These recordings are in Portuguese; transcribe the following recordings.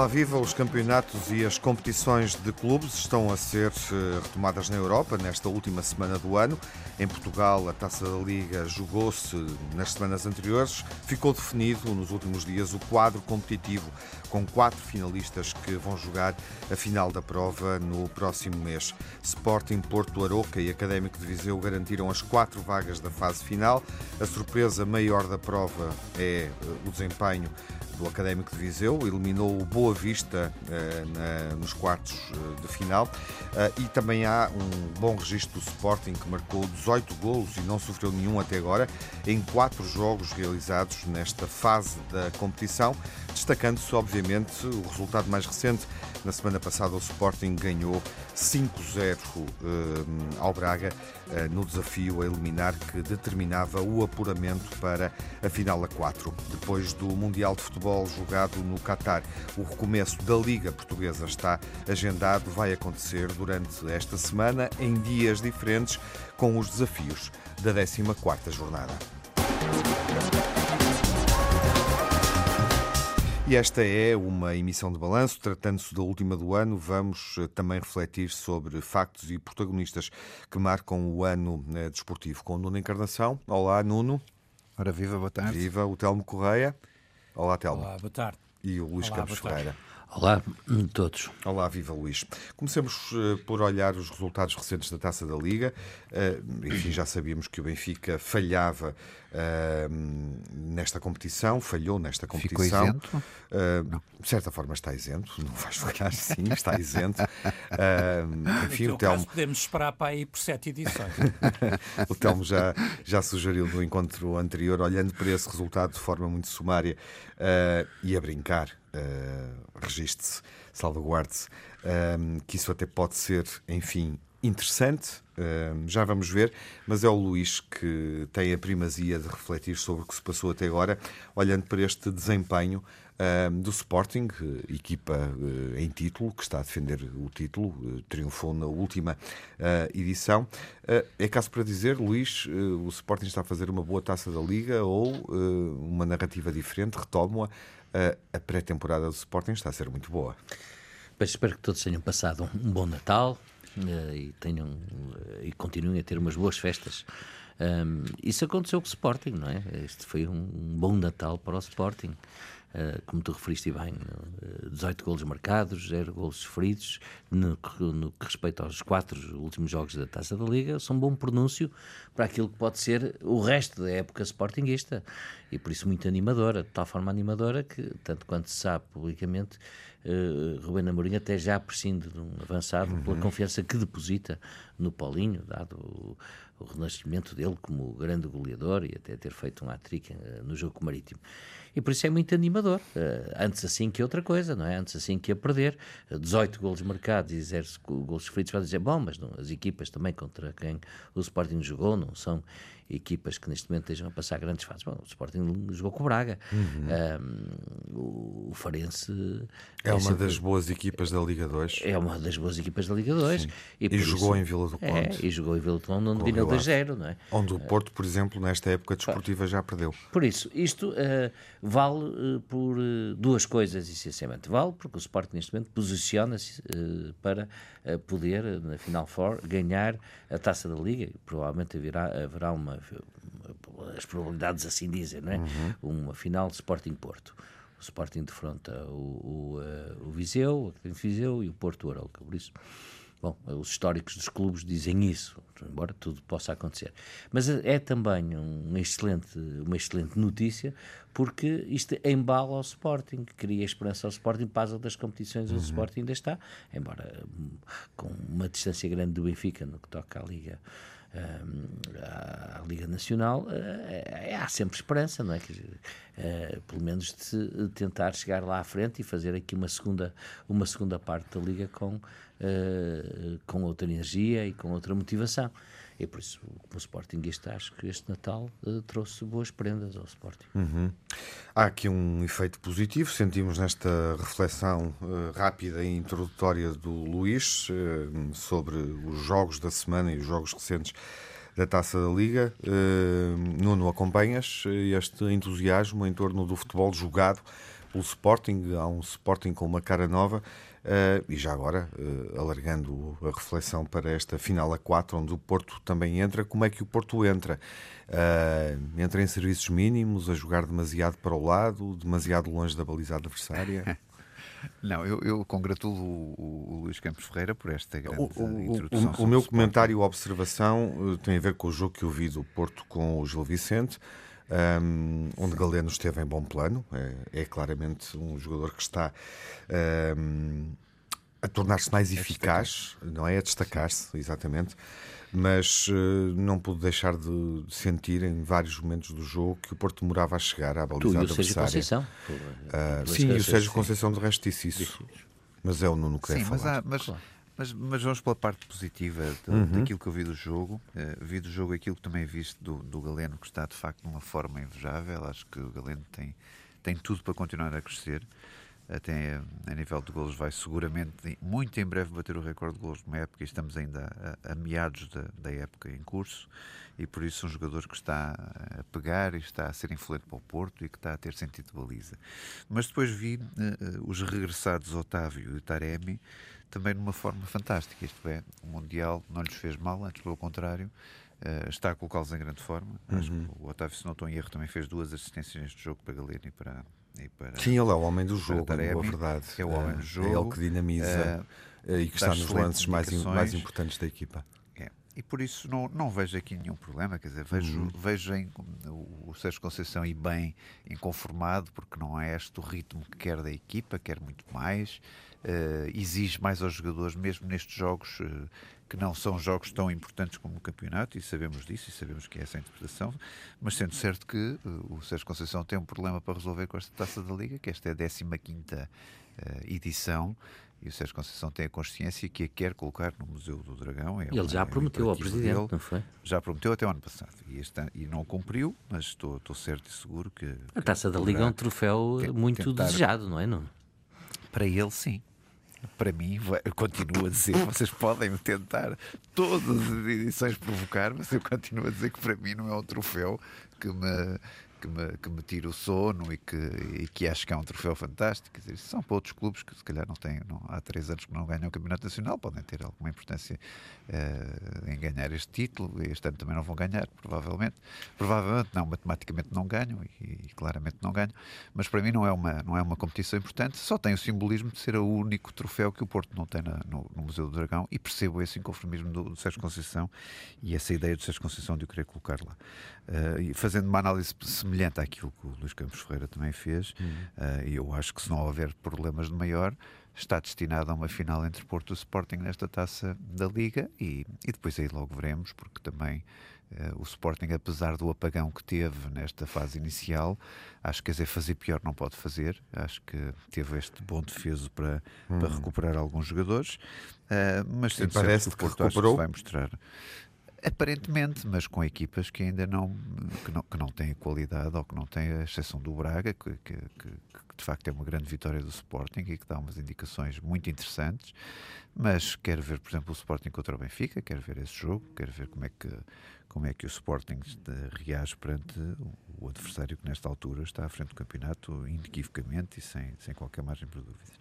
Olá, viva! Os campeonatos e as competições de clubes estão a ser eh, retomadas na Europa nesta última semana do ano. Em Portugal, a Taça da Liga jogou-se nas semanas anteriores. Ficou definido nos últimos dias o quadro competitivo, com quatro finalistas que vão jogar a final da prova no próximo mês. Sporting, Porto Aroca e Académico de Viseu garantiram as quatro vagas da fase final. A surpresa maior da prova é eh, o desempenho do Académico de Viseu, eliminou o Boa Vista eh, na, nos quartos eh, de final eh, e também há um bom registro do Sporting que marcou 18 golos e não sofreu nenhum até agora em quatro jogos realizados nesta fase da competição, destacando-se obviamente o resultado mais recente. Na semana passada o Sporting ganhou 5-0 ao Braga no desafio a eliminar que determinava o apuramento para a final a 4. Depois do Mundial de Futebol jogado no Catar. O recomeço da Liga Portuguesa está agendado, vai acontecer durante esta semana, em dias diferentes, com os desafios da 14ª jornada. E esta é uma emissão de balanço. Tratando-se da última do ano, vamos eh, também refletir sobre factos e protagonistas que marcam o ano eh, desportivo. Com o Nuno Encarnação. Olá, Nuno. Ora, viva, boa tarde. Viva, o Telmo Correia. Olá, Telmo. Olá, boa tarde. E o Luís Olá, Campos Ferreira. Olá a todos. Olá, viva Luís. Comecemos uh, por olhar os resultados recentes da Taça da Liga. Uh, enfim, já sabíamos que o Benfica falhava uh, nesta competição, falhou nesta competição. Ficou isento? de certa forma está isento, não vais falhar sim, está isento. enfim, o Telmo... podemos esperar para aí por sete edições. o Telmo já, já sugeriu no encontro anterior, olhando para esse resultado de forma muito sumária e a brincar, uh, registre-se, salvaguarde-se, uh, que isso até pode ser, enfim, interessante. Uh, já vamos ver, mas é o Luís que tem a primazia de refletir sobre o que se passou até agora, olhando para este desempenho do Sporting, equipa uh, em título, que está a defender o título, uh, triunfou na última edição. é caso para dizer, Luís, o Sporting está a fazer uma boa taça da Liga ou uma narrativa diferente, retomo-a, a pré-temporada do Sporting está a ser muito boa. Espero que todos tenham passado um bom Natal uh, e tenham uh, e continuem a ter umas boas festas. Um, isso aconteceu com o Sporting, não é? Este foi um, bom Natal para o Sporting. Uh, como tu referiste bem, uh, 18 golos marcados, 0 golos sofridos, no, no, que respeita aos quatro últimos jogos da Taça da Liga, são um bom pronúncio para aquilo que pode ser o resto da época sportinguista. E por isso muito animadora, de tal forma animadora que, tanto quanto se sabe publicamente, uh, Rubén Amorim até já prescinde de um avançado uhum. pela confiança que deposita no Paulinho, dado o, o renascimento dele como grande goleador e até ter feito um hat-trick uh, no jogo marítimo e por isso é muito animador. Uh, antes assim que outra coisa, não é? Antes assim que a perder. 18 eh, golos marcados e 0 golos sofridos, vai dizer, bom, mas não, as equipas também contra quem o Sporting jogou não são equipas que neste momento estejam a passar grandes fases. Bom, o Sporting jogou com o Braga. Uhum. Um, o Farense. É, é uma sempre... das boas equipas da Liga 2. É uma das boas equipas da Liga 2. E, e jogou isso... em Vila do Conde. É, e jogou em Vila do Conde, onde ganhou 2-0, não é? Onde o Porto, por exemplo, nesta época desportiva já perdeu. Por isso, isto uh, vale uh, por uh, duas coisas, essencialmente. Vale porque o Sporting, neste momento, posiciona-se para poder, na Final Four, ganhar a taça da Liga. Provavelmente haverá, haverá uma as probabilidades assim dizem, não é? Uhum. Uma final de Sporting Porto. O Sporting defronta o, o, uh, o Viseu, o Viseu e o Porto Arouca. Por isso, bom, os históricos dos clubes dizem isso, embora tudo possa acontecer. Mas é também um excelente, uma excelente notícia, porque isto embala ao Sporting, cria esperança ao Sporting para as outras competições. Uhum. O Sporting ainda está, embora hum, com uma distância grande do Benfica no que toca à Liga à Liga Nacional, uh, há sempre esperança, não é? Uh, pelo menos de tentar chegar lá à frente e fazer aqui uma segunda, uma segunda parte da Liga com, uh, com outra energia e com outra motivação. E por isso, como Sportingista, acho que este Natal uh, trouxe boas prendas ao Sporting. Uhum. Há aqui um efeito positivo, sentimos nesta reflexão uh, rápida e introdutória do Luís uh, sobre os jogos da semana e os jogos recentes da Taça da Liga. Nuno, acompanhas este entusiasmo em torno do futebol jogado pelo Sporting, há um Sporting com uma cara nova. Uh, e já agora, uh, alargando a reflexão para esta final a 4, onde o Porto também entra, como é que o Porto entra? Uh, entra em serviços mínimos, a jogar demasiado para o lado, demasiado longe da baliza adversária? Não, eu, eu congratulo o, o, o, Luís Campos Ferreira por esta grande o, introdução. O, meu comentário e observação tem a ver com o jogo que eu vi do Porto com o Gil Vicente. Um, onde Galeno esteve em bom plano, é, é claramente um jogador que está um, a tornar-se mais é eficaz, não é? A destacar-se, exatamente. Mas uh, não pude deixar de sentir em vários momentos do jogo que o Porto demorava a chegar à baliza tu, e o Sérgio Conceição. Uh, sim, e o Sérgio Conceição de resto disse isso. Mas é o Nuno que sim, deve mas falar. Há, mas, claro. Mas, mas vamos pela parte positiva de, uhum. daquilo que eu vi do jogo. Uh, vi do jogo aquilo que também viste do, do Galeno, que está de facto numa forma invejável. Acho que o Galeno tem, tem tudo para continuar a crescer. Até a nível de golos, vai seguramente, muito em breve, bater o recorde de golos de uma época. E estamos ainda a, a meados da, da época em curso e por isso um jogador que está a pegar e está a ser influente para o Porto e que está a ter sentido de baliza. Mas depois vi uh, os regressados Otávio e Taremi também numa forma fantástica. Isto é, o Mundial não lhes fez mal, antes pelo contrário, uh, está a colocá-los em grande forma. Uhum. Acho que o Otávio, se não estou em erro, também fez duas assistências neste jogo para Galeno e para. E para Sim, ele é o homem do jogo, é verdade. É o homem do jogo. É ele que dinamiza uh, e que está nos lances mais, mais importantes da equipa e por isso não, não vejo aqui nenhum problema, quer dizer, vejo, uhum. vejo em, o, o Sérgio Conceição e bem inconformado, porque não é este o ritmo que quer da equipa, quer muito mais, uh, exige mais aos jogadores, mesmo nestes jogos uh, que não são jogos tão importantes como o campeonato, e sabemos disso, e sabemos que é essa a interpretação, mas sendo certo que uh, o Sérgio Conceição tem um problema para resolver com esta taça da Liga, que esta é a 15 edição, e o Sérgio Conceição tem a consciência que a quer colocar no Museu do Dragão. É Ele já é prometeu ao Presidente, dele, não foi? Já prometeu até o ano passado. E, este, e não cumpriu, mas estou, estou certo e seguro que. A Taça da Liga é um troféu muito tentar... desejado, não é, Nuno? Para ele, sim para mim, eu continuo a dizer, vocês podem tentar todas as edições provocar, mas eu continuo a dizer que para mim não é um troféu que me, que me, que me tira o sono e que, e que acho que é um troféu fantástico. Quer dizer, são para outros clubes que se calhar não têm, não, há três anos que não ganham o Campeonato Nacional, podem ter alguma importância uh, em ganhar este título. Este ano também não vão ganhar, provavelmente. Provavelmente não, matematicamente não ganham e, e, claramente não ganham. Mas para mim não é, uma, não é uma competição importante, só tem o simbolismo de ser o único troféu que o Porto não tem na, no, no, Museu do Dragão e percebo esse inconformismo do, do Sérgio Conceição e essa ideia do Sérgio Conceição de o querer colocar lá. Uh, fazendo uma análise semelhante àquilo que o Luís Campos Ferreira também fez, uhum. uh, e eu acho que se não houver problemas de maior, está destinado a uma final entre Porto e Sporting nesta taça da Liga e, e depois aí logo veremos, porque também uh, o Sporting, apesar do apagão que teve nesta fase inicial, acho que quer dizer, fazer pior não pode fazer. Acho que teve este bom defeso para, uhum. para recuperar alguns jogadores, uh, mas parece que, que Porto recuperou. vai mostrar. Aparentemente, mas com equipas que ainda não que, não, que não têm qualidade ou que não têm, a exceção do Braga, que, que, que, de facto é uma grande vitória do Sporting e que dá umas indicações muito interessantes. Mas quero ver, por exemplo, o Sporting contra o Benfica, quero ver esse jogo, quero ver como é que, como é que o Sporting reage perante o adversário que nesta altura está à frente do campeonato, inequivocamente e sem, sem qualquer margem para dúvidas.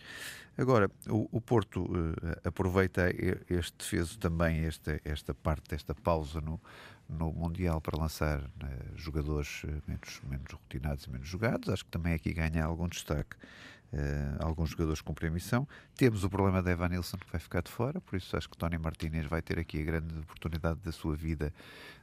Agora, o, o Porto uh, aproveita este defeso também, esta, esta parte desta pausa no, no Mundial para lançar uh, jogadores eh, menos, menos rotinados e menos jogados. Acho que também aqui ganha algum destaque Uh, alguns jogadores com permissão. Temos o problema da Evan Nilsson que vai ficar de fora, por isso acho que Tony Martinez vai ter aqui a grande oportunidade da sua vida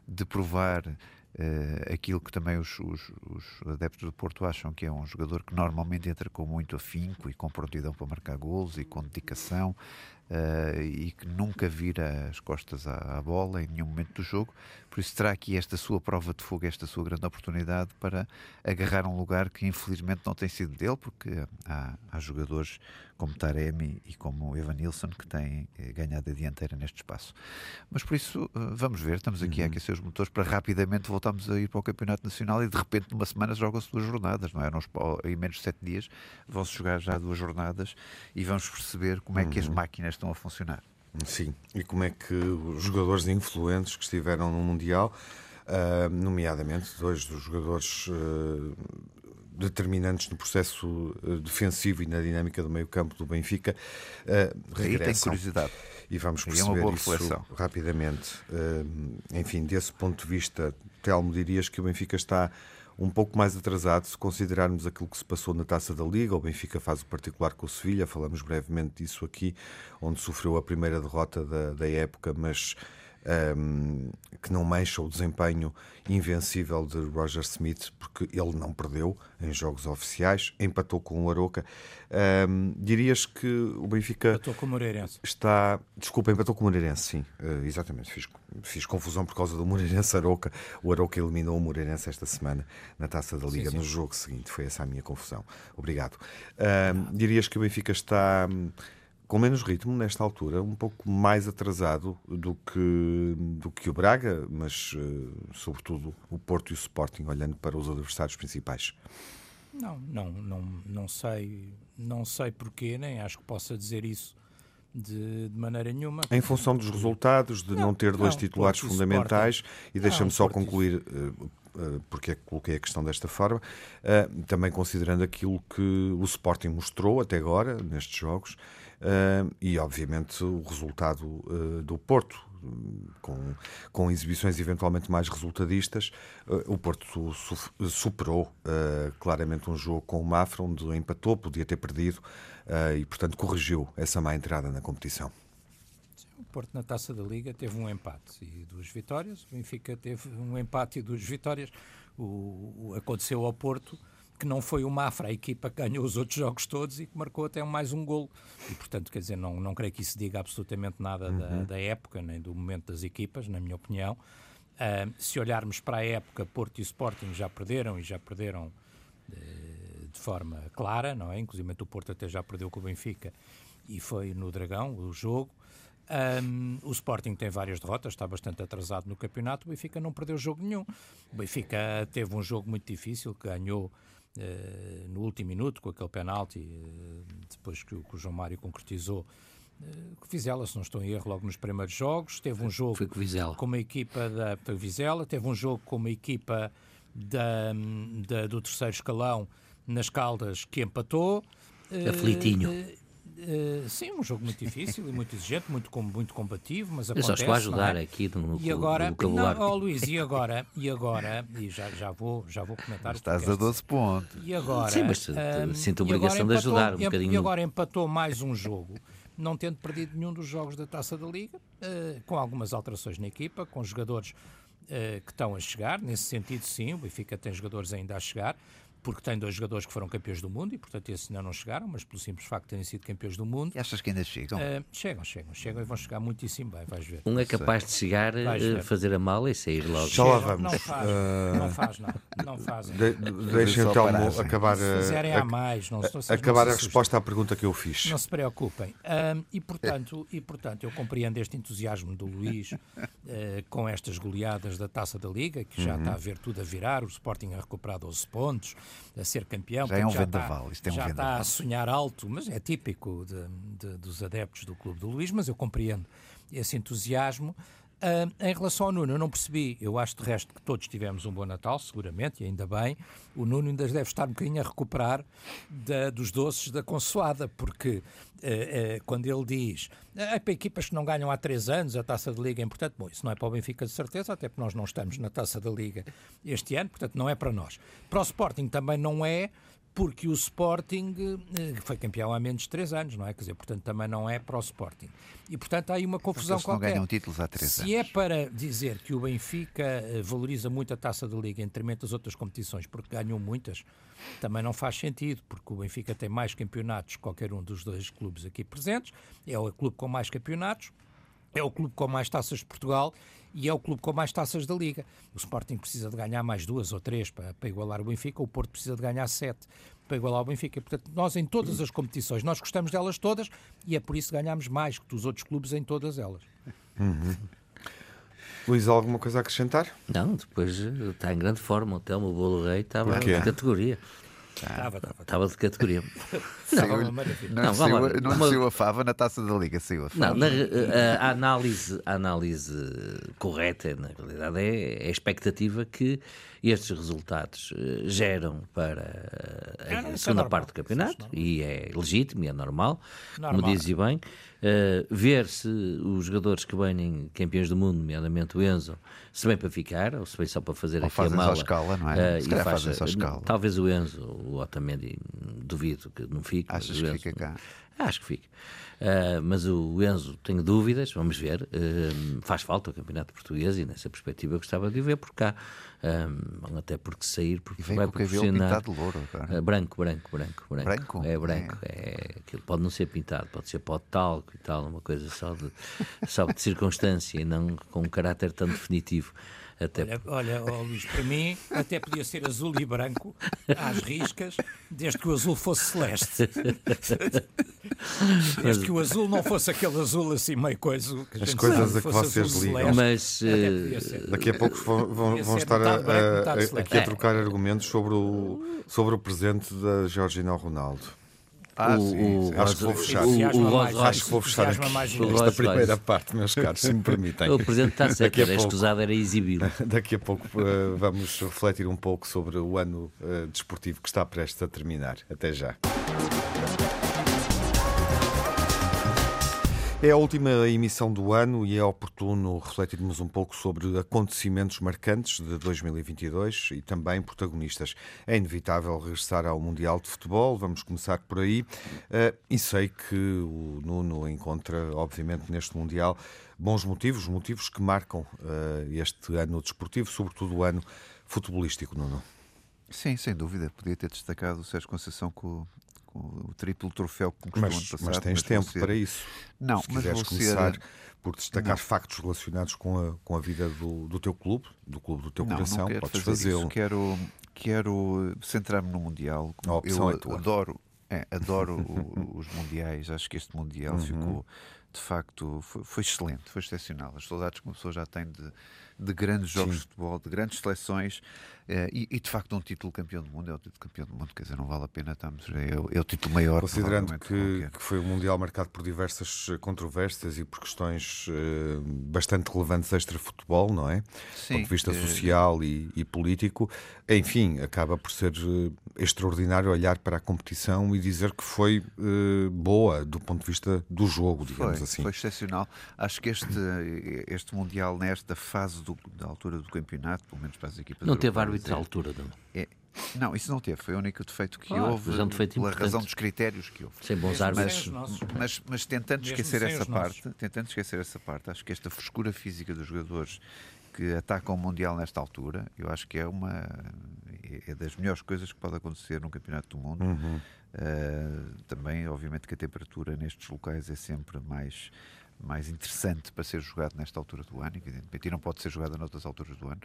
de provar uh, aquilo que também os, os, os, adeptos do Porto acham que é um jogador que normalmente entra com muito afinco e com prontidão para marcar golos e com dedicação uh, e que nunca vira as costas à, à, bola em nenhum momento do jogo. Por isso terá aqui esta sua prova de fogo, esta sua grande oportunidade para agarrar um lugar que infelizmente não tem sido dele, porque há, há jogadores como Taremi e como Evan Nilsson que têm eh, ganhado a dianteira neste espaço. Mas por isso, eh, vamos ver, estamos aqui uhum. a aquecer os motores para rapidamente voltarmos a ir para o Campeonato Nacional e de repente numa semana jogam-se duas jornadas, não é? Nos, em menos de sete dias vão-se jogar já duas jornadas e vamos perceber como é que as uhum. máquinas estão a funcionar. Sim, e como é que os jogadores influentes que estiveram no Mundial, uh, nomeadamente dois dos jogadores uh, determinantes no processo defensivo e na dinâmica do meio campo do Benfica uh, regressam. Aí tem curiosidade. E vamos perceber é isso reflexão. rapidamente. enfim, desse ponto de vista, Telmo, dirias que o Benfica está um pouco mais atrasado se considerarmos aquilo que se passou na Taça da Liga. O Benfica faz o particular com o Sevilha, falamos brevemente disso aqui, onde sofreu a primeira derrota da, da época, mas um, que não mancha o desempenho invencível de Roger Smith, porque ele não perdeu em jogos oficiais, empatou com o Aroca. Um, dirias que o Benfica. Empatou com o Moreirense. Está. Desculpa, empatou com o Moreirense, sim. Uh, exatamente. Fiz, fiz confusão por causa do Moreirense Aroca. O Aroca eliminou o Moreirense esta semana na taça da Liga, sim, sim. no jogo seguinte. Foi essa a minha confusão. Obrigado. dirias que o Benfica está com menos ritmo nesta altura, um pouco mais atrasado do que, do que o Braga, mas uh, sobretudo o Porto e o Sporting, olhando para os adversários principais. Não, não, não, não sei, não sei porquê, nem acho que possa dizer isso de, de maneira nenhuma. Em função dos resultados, de não, não ter dois não, titulares fundamentais, e deixa-me só concluir. Uh, porque é que coloquei a questão desta forma, também considerando aquilo que o Sporting mostrou até agora nestes jogos, e, obviamente, o resultado uh, do Porto. Com, com exibições eventualmente mais resultadistas, uh, o Porto su superou claramente um jogo com o Mafra, onde empatou, podia ter perdido e, portanto, corrigiu essa má entrada na competição. O Porto na Taça da Liga teve um empate e duas vitórias. O Benfica teve um empate e duas vitórias. O, o aconteceu ao Porto que não foi o Mafra a equipa que ganhou os outros jogos todos e que marcou até mais um golo. E, portanto, quer dizer, não, não creio que isso diga absolutamente nada uhum. da, da, época, nem do momento das equipas, na minha opinião. Uh, se olharmos para a época, Porto e Sporting já perderam e já perderam uh, de forma clara, não é? Inclusive o Porto até já perdeu com o Benfica e foi no Dragão o jogo. Um, o Sporting tem várias derrotas, está bastante atrasado no campeonato. O Benfica não perdeu jogo nenhum. O Benfica teve um jogo muito difícil, que ganhou uh, no último minuto com aquele penalti, uh, depois que, que, o João Mário concretizou. Uh, Vizela, se não estou em erro, logo nos primeiros jogos. Teve um jogo com uma equipa da, da Vizela, teve um jogo com uma equipa da, da, do terceiro escalão nas Caldas que empatou. Aflitinho. Uh, sim, um jogo muito difícil e muito exigente, muito, muito combativo, mas acontece. Eu só estou a ajudar é? aqui no, e agora, no Não, oh, Luís, e agora, e agora, e já, já, vou, já vou comentar. Estás a 12 pontos. E agora, sim, mas um, sinto a obrigação de ajudar um bocadinho. E agora empatou mais um jogo, não tendo perdido nenhum dos jogos da Taça da Liga, uh, com algumas alterações na equipa, com jogadores uh, que estão a chegar, nesse sentido sim, o Benfica tem jogadores ainda a chegar, porque tem dois jogadores que foram campeões do mundo e, portanto, esses ainda não chegaram, mas pelo simples facto de terem sido campeões do mundo. E achas que ainda chegam? Uh, chegam, chegam, chegam e vão chegar muitíssimo bem, vais ver. Um é capaz de chegar, uh, fazer a mala e sair logo. Já lá vamos. Não faz, uh... não faz nada. Não fazem. De, deixem então acabar, se fizerem a, a mais, não, acabar a resposta à pergunta que eu fiz. Não se preocupem. e, portanto, e, portanto, eu compreendo este entusiasmo do Luís com estas goleadas da Taça da Liga, que já uhum. está a ver tudo a virar, o Sporting a recuperar 12 pontos, a ser campeão. Já é um vendaval. Está, é um já vendaval. está a sonhar alto, mas é típico de, de, dos adeptos do Clube do Luís, mas eu compreendo esse entusiasmo. Uh, em relação ao Nuno, eu não percebi. Eu acho de resto que todos tivemos um bom Natal, seguramente, e ainda bem. O Nuno ainda deve estar um bocadinho a recuperar da, dos doces da consoada, porque uh, uh, quando ele diz é para equipas que não ganham há três anos a taça de Liga é importante, bom, isso não é para o Benfica de certeza, até porque nós não estamos na taça da Liga este ano, portanto não é para nós. Para o Sporting também não é, porque o Sporting eh, foi campeão há menos de 3 anos, não é? Quer dizer, portanto, também não é para o Sporting. E, portanto, há aí uma confusão porque qualquer. não ganham títulos há 3 Se anos. é para dizer que o Benfica eh, valoriza muito a taça da Liga em detrimento das outras competições, porque ganham muitas, também não faz sentido, porque o Benfica tem mais campeonatos que qualquer um dos dois clubes aqui presentes, é o clube com mais campeonatos, é o clube com mais taças de Portugal e é o clube com mais taças da Liga. O Sporting precisa de ganhar mais duas ou três para, para igualar o Benfica, o Porto precisa de ganhar sete para igualar o Benfica. Portanto, nós em todas as competições, nós gostamos delas todas e é por isso que ganhamos mais que dos outros clubes em todas elas. Uhum. Luís, alguma coisa a acrescentar? Não, depois eh, está em grande forma. O Telmo Bolo Rei estava de categoria. Estava, estava. Estava de categoria. Não, Não, saiu, lá. não Uma- saiu a fava na taça da Liga, saiu a fava. Não, na a, a análise, a análise correta, na realidade, é, é a expectativa que estes resultados eh, geram para Não, a não, isso é segunda normal. parte do campeonato, é e é legítimo e é normal, Normal. como dizia bem. Eh, ver se os jogadores que venhem campeões do mundo, nomeadamente o Enzo, se vem para ficar, ou se vem só para fazer Ou aqui a mala. a escala, não é? eh, Se calhar faz- fazem a escala. Talvez o Enzo, o Otamendi, duvido que não fique. Achas que Enzo- fica cá? Acho que fica. Ah, mas o Enzo, tenho dúvidas, vamos ver. Ah, faz falta o Campeonato Português e nessa perspectiva eu gostava de o ver por cá. Ah, até porque sair, porque E vem vai com proporcionar. pintado de louro. Ah, branco, branco, branco, branco. Branco? É branco. É. aquilo pode não ser pintado, pode ser pó de talco e tal, uma coisa só de, só de circunstância e não com um caráter tão definitivo. Até Olha, olha ó, Luís, para mim até podia ser azul e branco, às riscas, desde que o azul fosse celeste. Desde que o azul não fosse aquele azul assim meio coisa. As coisas sabe, a que vocês ligam. Mas ser. Daqui a pouco vão, vão- vão estar a- branco, a- aqui a trocar argumentos sobre o, sobre o presente da Georgina Ronaldo. Ah, o- sim, o- sim. Acho que vou fechar. o- o Entusiasma Rolls mais- Royce. Acho que vou fechar aqui esta primeira Royce. parte, meus caros, se me permitem. o Presidente está certo, era escusado, era exibi-lo. Daqui a pouco eh, vamos refletir um pouco sobre o ano eh, desportivo que está prestes a terminar. Até já. É a última emissão do ano e é oportuno refletirmos um pouco sobre acontecimentos marcantes de 2022 e também protagonistas. É inevitável regressar ao Mundial de Futebol, vamos começar por aí. Eh, E sei que o Nuno encontra, obviamente, neste Mundial bons motivos, motivos que marcam eh, este ano desportivo, sobretudo o ano futebolístico, Nuno. Sim, sem dúvida. Podia ter destacado o Sérgio Conceição com, o- triplo troféu que conquistou ano Mas, passado. mas tens vou tempo ser- para isso. Não, Se mas quiseres vou começar ser... por destacar Não. factos relacionados com a, com a vida do, do teu clube, do clube do teu não, coração, não quero podes fazê-lo. Quero, quero centrar-me no Mundial. A opção Eu é tua. adoro, é, adoro o- os Mundiais. Acho que este Mundial Uhum. ficou, de facto, foi, foi excelente, foi excepcional. As saudades que uma pessoa já tem de, de grandes jogos Sim. de futebol, de grandes seleções e, e, de facto, um título campeão do mundo é o título campeão do mundo. Quer dizer, não vale a pena estarmos. É, o- é o título maior. Considerando que, que foi um Mundial marcado por diversas eh, controvérsias e por questões eh, bastante relevantes extra-futebol, não é? Do Sim, ponto de vista eh, social e, e político, enfim, acaba por ser eh, extraordinário olhar para a competição e dizer que foi eh, boa do ponto de vista do jogo, digamos foi, assim. Foi excepcional. Acho que este, este Mundial, nesta fase do- da altura do campeonato, pelo menos para as equipas Não europeias, árbitro à altura, não. é- não, isso não teve. Foi o único defeito que Ah, houve, mas é um defeito pela importante. razão dos critérios que houve. Sem bons árbitros. os nossos. Mas, mas tentando Mesmo esquecer essa os nossos. parte, tentando esquecer essa parte, acho que esta frescura física dos jogadores que atacam o Mundial nesta altura, eu acho que é uma é das melhores coisas que pode acontecer num campeonato do mundo. Uhum. Uh, também, obviamente, que a temperatura nestes locais é sempre mais, mais interessante para ser jogado nesta altura do ano, evidentemente, e não pode ser jogada noutras alturas do ano.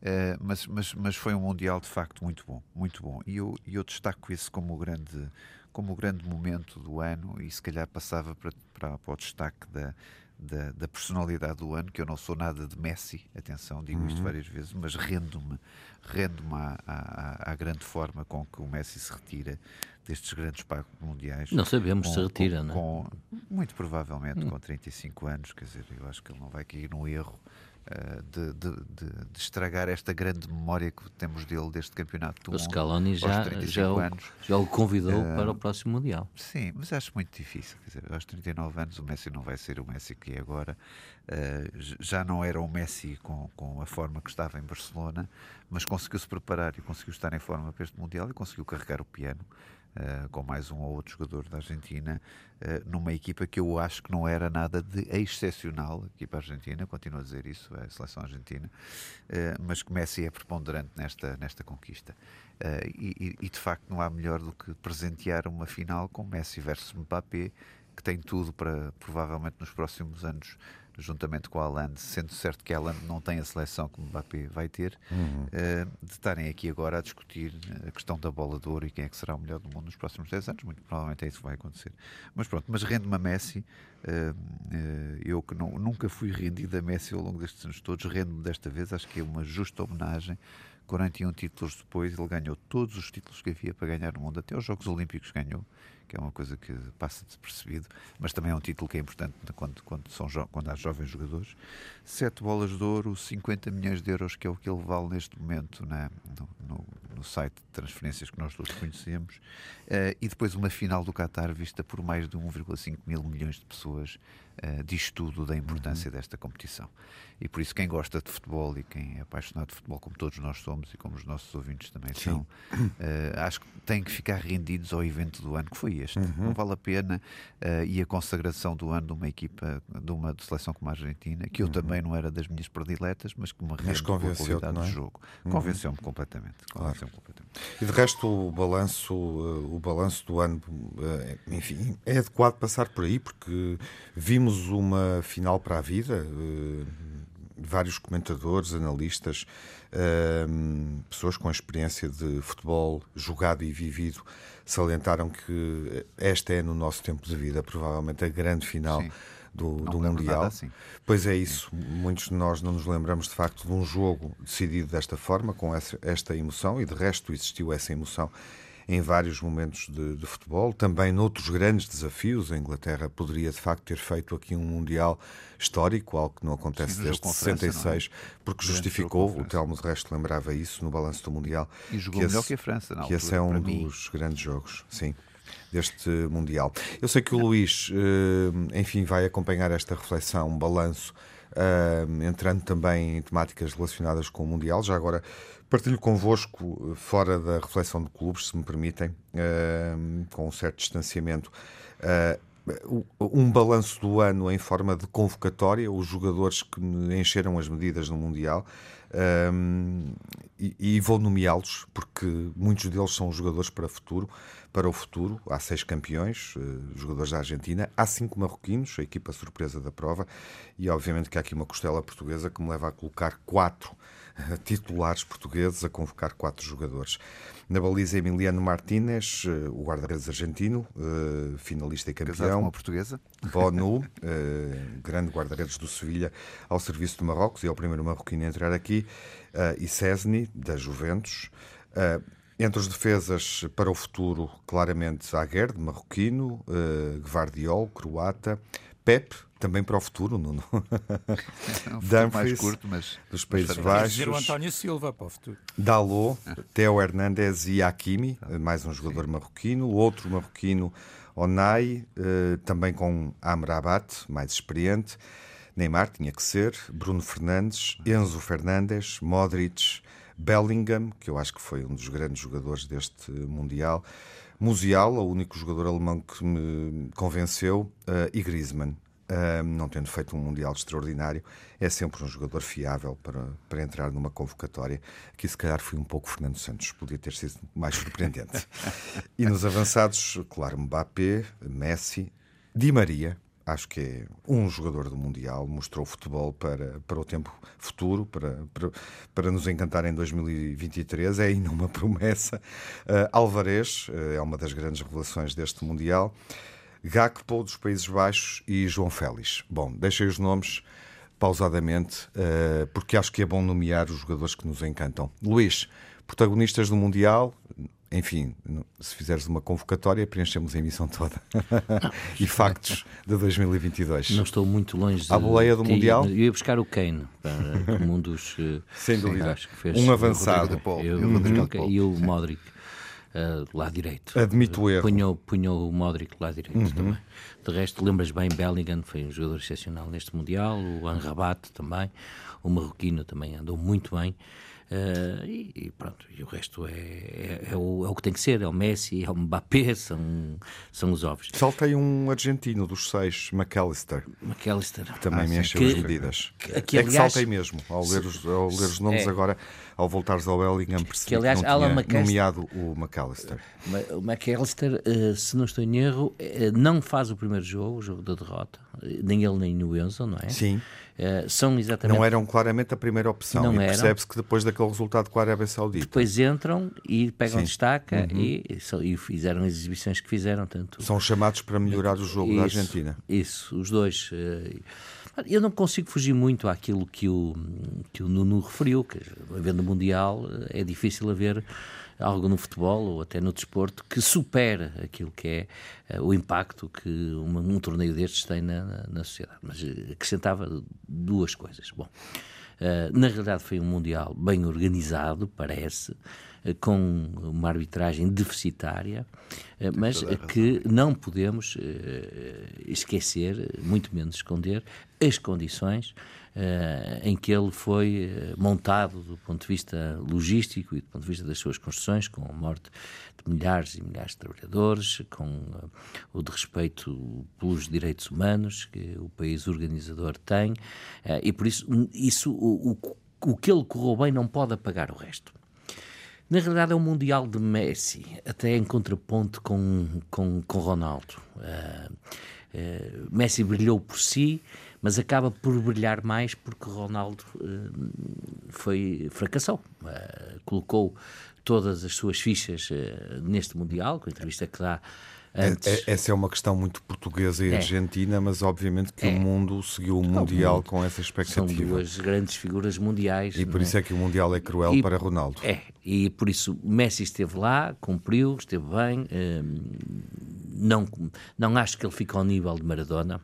Uh, mas, mas, mas foi um Mundial de facto muito bom, muito bom. E eu, eu destaco esse como o grande, como o grande momento do ano, e se calhar passava para, para, para o destaque da, da, da personalidade do ano, que eu não sou nada de Messi, atenção, digo isto várias vezes, mas rendo-me rendo-me à, à, à grande forma com que o Messi se retira destes grandes pagos mundiais. Não sabemos com, se retira, com, não é? com- muito provavelmente com 35 anos, quer dizer, eu acho que ele não vai cair no erro de, de- de- de estragar esta grande memória que temos dele deste campeonato do O mundo. Scaloni aos já, 35 já, o, já o convidou para o próximo Mundial. Sim, mas acho muito difícil. Quer dizer, aos 39 anos o Messi não vai ser o Messi que é agora. Uh, já não era o Messi com, com a forma que estava em Barcelona, mas conseguiu se preparar e conseguiu estar em forma para este Mundial e conseguiu carregar o piano. Uh, com mais um ou outro jogador da Argentina, uh, numa equipa que eu acho que não era nada de excepcional, a equipa argentina, continuo a dizer isso, a seleção argentina, uh, mas que Messi é preponderante nesta, nesta conquista. E- e, de facto não há melhor do que presentear uma final com Messi versus Mbappé, que tem tudo para provavelmente nos próximos anos, juntamente com a Haaland, sendo certo que a não tem a seleção que Mbappé vai ter, uh, de estarem aqui agora a discutir a questão da bola de ouro e quem é que será o melhor do mundo nos próximos 10 anos. Muito provavelmente é isso que vai acontecer. Mas pronto, mas rende-me a Messi. uh, uh, eu que não- nunca fui rendido a Messi ao longo destes anos todos, rendo-me desta vez. Acho que é uma justa homenagem 41 títulos depois, ele ganhou todos os títulos que havia para ganhar no mundo, até os Jogos Olímpicos ganhou que é uma coisa que passa despercebido, mas também é um título que é importante quando, quando, são quando há jovens jogadores. Sete bolas de ouro, 50 milhões de euros, que é o que ele vale neste momento na, no, no, no site de transferências que nós todos conhecemos, uh, e depois uma final do Qatar vista por mais de 1,5 mil milhões de pessoas, uh, diz tudo da importância uhum. desta competição. E por isso, quem gosta de futebol e quem é apaixonado de futebol, como todos nós somos e como os nossos ouvintes também Sim. são, uh, acho que têm que ficar rendidos ao evento do ano que foi este. Uhum. Não vale a pena. Uh, e a consagração do ano de uma equipa, de uma de seleção como a Argentina, que eu uhum. também não era das minhas prediletas, mas que me rendeu com a qualidade do jogo. Uhum. Convenceu-me completamente. Convenceu claro. completamente. E de resto, o balanço, uh, o balanço do ano, enfim, é adequado passar por aí, porque vimos uma final para a vida vários comentadores, analistas, uh, pessoas com experiência de futebol jogado e vivido, salientaram que esta é, no nosso tempo de vida, provavelmente a grande final. Sim. Do, do Mundial. Assim. Pois é isso. Muitos de nós não nos lembramos de facto de um jogo decidido desta forma, com essa, esta emoção, e de resto existiu essa emoção em vários momentos de, de, futebol, também noutros grandes desafios. A Inglaterra poderia, de facto, ter feito aqui um Mundial histórico, algo que não acontece Sim, desde 66, é? porque justificou, o Telmo de resto lembrava isso no balanço do Mundial. E jogou que melhor esse, que a França, não? Que esse é um dos grandes jogos, sim deste Mundial. Eu sei que o Luís, eh, enfim, vai acompanhar esta reflexão, um balanço, eh, entrando também em temáticas relacionadas com o Mundial. Já agora Partilho convosco, fora da reflexão de clubes, se me permitem, uh, com um certo distanciamento, uh, um balanço do ano em forma de convocatória, os jogadores que me encheram as medidas no Mundial. E, e, vou nomeá-los porque muitos deles são jogadores para o futuro. Para o futuro, há seis campeões, uh, jogadores da Argentina, há cinco marroquinos, a equipa surpresa da prova, e obviamente que há aqui uma costela portuguesa que me leva a colocar quatro titulares portugueses a convocar quatro jogadores. Na baliza, Emiliano Martínez, eh, o guarda-redes argentino, eh, finalista e campeão. Casado com uma portuguesa. Bonu, eh, grande guarda-redes do Sevilha, ao serviço do Marrocos, e é o primeiro marroquino a entrar aqui. E Cesny, da Juventus. Entre os defesas para o futuro, claramente Aguerd, marroquino, Gvardiol, croata, Pep, também para o futuro, Nuno. É um futuro mais curto, mas dos Países Baixos. dizer o António Silva para o futuro. Dalot, Theo Hernandes e Hakimi, mais um jogador Sim. marroquino. O outro marroquino, Onai, eh, também com Amrabat, mais experiente. Neymar tinha que ser, Bruno Fernandes, Enzo Fernandes, Modric, Bellingham, que eu acho que foi um dos grandes jogadores deste Mundial, Musial, o único jogador alemão que me convenceu, uh, e Griezmann. Uh, não tendo feito um Mundial extraordinário, é sempre um jogador fiável para, para entrar numa convocatória. Aqui, se calhar, foi um pouco Fernando Santos, podia ter sido mais surpreendente. e nos avançados, claro, Mbappé, Messi, Di Maria, acho que é um jogador do Mundial, mostrou futebol para, para o tempo futuro, para, para, para nos encantar em 2023, é ainda uma promessa. Uh, Alvarez uh, é uma das grandes revelações deste Mundial. Gakpo dos Países Baixos e João Félix. Bom, deixei os nomes pausadamente, uh, porque acho que é bom nomear os jogadores que nos encantam. Luís, protagonistas do Mundial, enfim, se fizeres uma convocatória, preenchemos a emissão toda. e factos de 2022. Não estou muito longe de. A boleia do Mundial? Eu ia buscar o Kane, como um dos. Eh, Sem dúvida. Um avançado. Eu, eu, e o Modric. Uh, lá direito. Admito o erro. Punhou, punhou o Modric lá direito uhum. também. De resto, lembras bem, Bellingham foi um jogador excepcional neste Mundial, o Anrabat também, o Marroquino também andou muito bem. Uh, e, e, pronto, e o resto é, é, é, o, é, o, que tem que ser, é o Messi, é o Mbappé, são, são os óbvios. Saltei um argentino dos seis, McAllister. McAllister. Que também ah, me encheu as medidas. Que, que, é que saltei mesmo, ao ler os, ao ler os nomes é. agora, ao voltares ao Bellingham, percebi que, aliás, que não tinha McAllister, nomeado o McAllister. O McAllister, uh, se não estou em erro, uh, não faz o primeiro jogo, o jogo da derrota, nem ele nem o Enzo, não é? Sim. São exatamente. Não eram claramente a primeira opção. Não e percebe-se que depois daquele resultado com a Arábia Saudita. Depois entram e pegam Sim. destaca uhum. e, e, fizeram as exibições que fizeram. Tanto... São chamados para melhorar o jogo isso, da Argentina. Isso, os dois. Uh, Eu não consigo fugir muito àquilo que o, que o Nuno referiu, que havendo Mundial é difícil haver algo no futebol ou até no desporto que supera aquilo que é uh, o impacto que uma, um torneio destes tem na, na, sociedade. Mas uh, acrescentava duas coisas. Bom, na realidade foi um Mundial bem organizado, parece, com uma arbitragem deficitária, mas que não podemos esquecer, muito menos esconder, as condições em que ele foi uh, montado do ponto de vista logístico e do ponto de vista das suas construções, com a morte de milhares e milhares de trabalhadores, com uh, o de respeito pelos direitos humanos que o país organizador tem, e por isso, isso o, o, o que ele correu bem não pode apagar o resto. Na realidade é um Mundial de Messi, até em contraponto com, com, com Ronaldo. Messi brilhou por si, mas acaba por brilhar mais porque Ronaldo uh, foi fracassou. Uh, colocou todas as suas fichas uh, neste Mundial, com a entrevista que dá Antes. É, é, essa é uma questão muito portuguesa e é. argentina, mas obviamente que é. o mundo seguiu o Mundial mundo. com essa expectativa. São duas grandes figuras mundiais. E por isso é? é que o Mundial é cruel e, para Ronaldo. É, e por isso Messi esteve lá, cumpriu, esteve bem. Hum, não, não acho que ele fique ao nível de Maradona.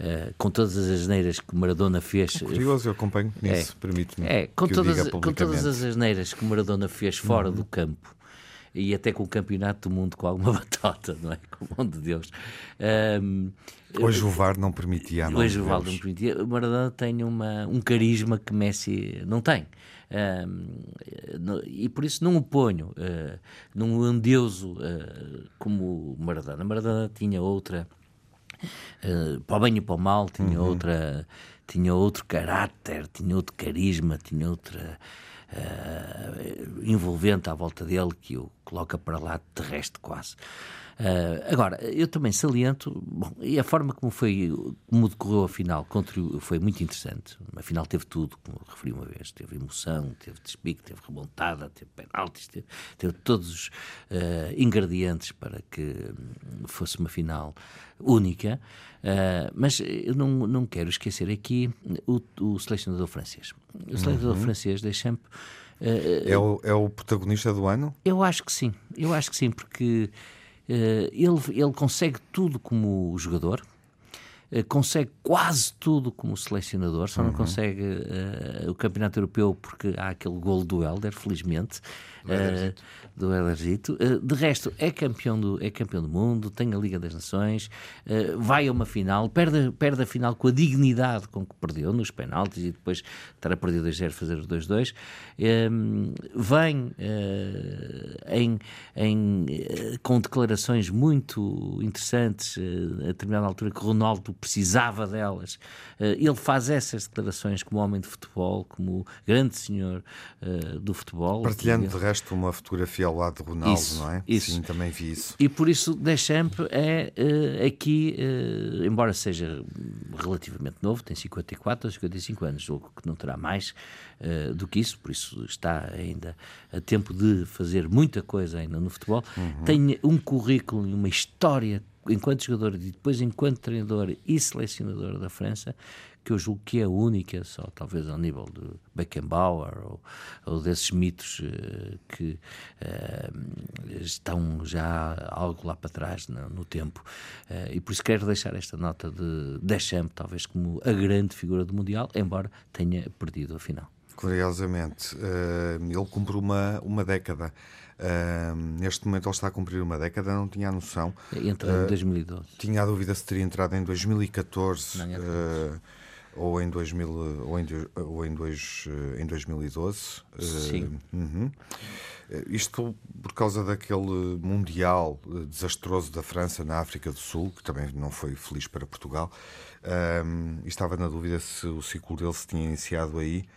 Uh, com todas as asneiras que Maradona fez. É curioso, eu acompanho nisso, é, permite-me. É, com, todas, com todas as asneiras que Maradona fez fora uhum. do campo e até com o campeonato do mundo com alguma batata, não é? Com o mão de Deus. Um, hoje o VAR não permitia. Não hoje o VAR não permitia. Maradona tem uma, um carisma que Messi não tem. Um, e por isso não o ponho uh, num endeuso uh, como Maradona. Maradona tinha outra uh, para o bem e para o mal, tinha uhum. outra, tinha outro caráter, tinha outro carisma, tinha outra uh, envolvente à volta dele que o coloca para lá terrestre quase. Uh, agora, eu também saliento, bom, e a forma como foi, como decorreu a final foi muito interessante. A final teve tudo, como referi uma vez: teve emoção, teve despique, teve remontada, teve penaltis, teve, teve todos os uh, ingredientes para que fosse uma final única. Uh, mas eu não, não quero esquecer aqui o, o selecionador francês. O selecionador uhum. francês deixa-me. é, o, é o protagonista do ano? Eu acho que sim, eu acho que sim, porque ele, ele consegue tudo como jogador, eh, consegue quase tudo como selecionador, só uhum. não consegue uh, o Campeonato Europeu porque há aquele gol do Helder, felizmente, uh, do Helderzito. Uh, de resto, é campeão, do, é campeão do mundo, tem a Liga das Nações, vai a uma final, perde, perde a final com a dignidade com que perdeu nos penaltis e depois estar a perder 2-0, fazer os 2-2. vem em, em, com declarações muito interessantes a determinada altura que Ronaldo precisava delas. Eh, ele faz essas declarações como homem de futebol, como grande senhor uh, do futebol. Partilhando de resto uma fotografia ao lado de Ronaldo, isso, não é? Isso. Sim, também vi isso. E por isso Deschamps é uh, aqui, embora seja relativamente novo, tem 54 ou 55 anos, julgo que não terá mais do que isso, por isso está ainda a tempo de fazer muita coisa ainda no futebol. Uhum. Tem um currículo e uma história enquanto jogador e depois enquanto treinador e selecionador da França, que eu julgo que é única, só talvez ao nível do Beckenbauer ou, ou desses mitos uh, que uh, estão já algo lá para trás no, no tempo. Uh, e por isso quero deixar esta nota de Deschamps, talvez como a grande figura do Mundial, embora tenha perdido a final. Curiosamente, ele cumpre uma, uma década. Uh, neste momento ele está a cumprir uma década, não tinha a noção. Entrou em 2012. Tinha a dúvida se teria entrado em 2014 não, uh, ou em, 2000, ou em, ou em, dois, em 2012. Sim. -huh. Isto por causa daquele Mundial desastroso da França na África do Sul, que também não foi feliz para Portugal. estava na dúvida se o ciclo dele se tinha iniciado aí